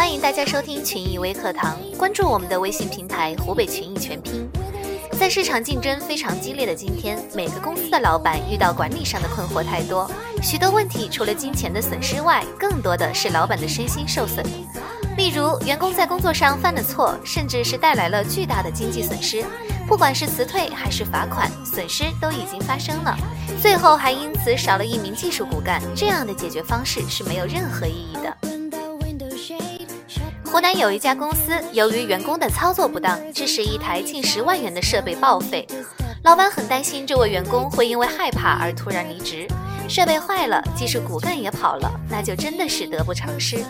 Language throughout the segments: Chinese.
欢迎大家收听群益微课堂，关注我们的微信平台“湖北群益全拼”。在市场竞争非常激烈的今天，每个公司的老板遇到管理上的困惑太多，许多问题除了金钱的损失外，更多的是老板的身心受损。例如，员工在工作上犯了错，甚至是带来了巨大的经济损失，不管是辞退还是罚款，损失都已经发生了，最后还因此少了一名技术骨干，这样的解决方式是没有任何意义的。湖南有一家公司，由于员工的操作不当，致使一台近十万元的设备报废。老板很担心这位员工会因为害怕而突然离职，设备坏了，技术骨干也跑了，那就真的是得不偿失。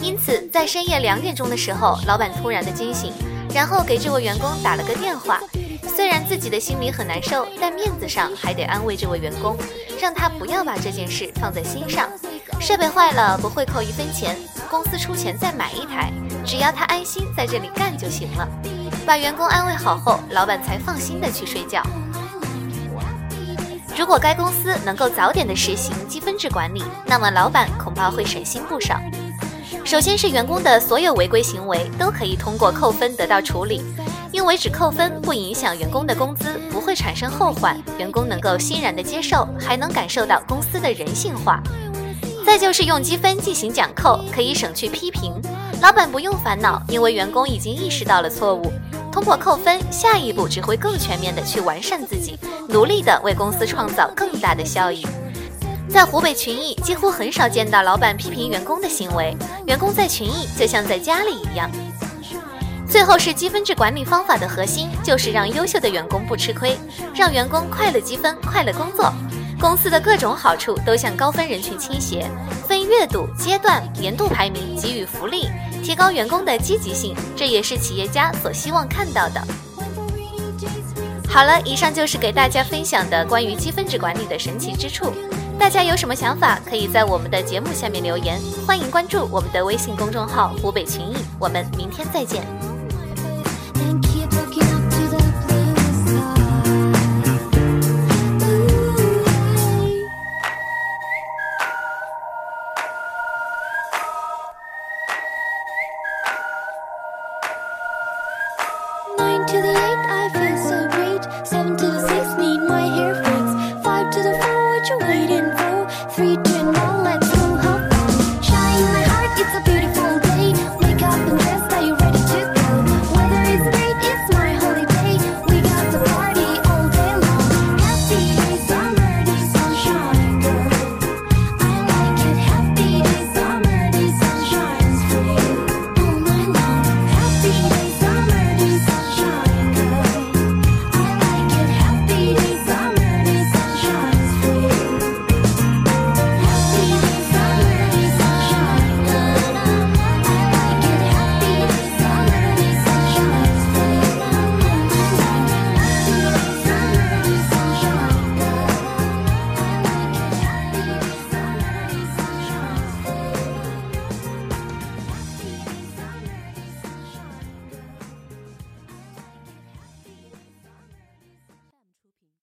因此，在深夜两点钟的时候，老板突然的惊醒，然后给这位员工打了个电话。虽然自己的心里很难受，但面子上还得安慰这位员工，让他不要把这件事放在心上。设备坏了不会扣一分钱，公司出钱再买一台，只要他安心在这里干就行了。把员工安慰好后，老板才放心的去睡觉。如果该公司能够早点的实行积分制管理，那么老板恐怕会省心不少。首先是员工的所有违规行为都可以通过扣分得到处理，因为只扣分不影响员工的工资，不会产生后患，员工能够欣然的接受，还能感受到公司的人性化。再就是用积分进行奖扣，可以省去批评，老板不用烦恼，因为员工已经意识到了错误。通过扣分，下一步只会更全面的去完善自己，努力的为公司创造更大的效益。在湖北群益，几乎很少见到老板批评员工的行为，员工在群益就像在家里一样。最后是积分制管理方法的核心，就是让优秀的员工不吃亏，让员工快乐积分，快乐工作。公司的各种好处都向高分人群倾斜，分月度、阶段、年度排名给予福利，提高员工的积极性，这也是企业家所希望看到的。好了，以上就是给大家分享的关于积分制管理的神奇之处。大家有什么想法，可以在我们的节目下面留言，欢迎关注我们的微信公众号“湖北群益”，我们明天再见。to the eight, I feel so great. Seven to the six, need my hair fixed. Five to the four, what you waiting for? Three to nine.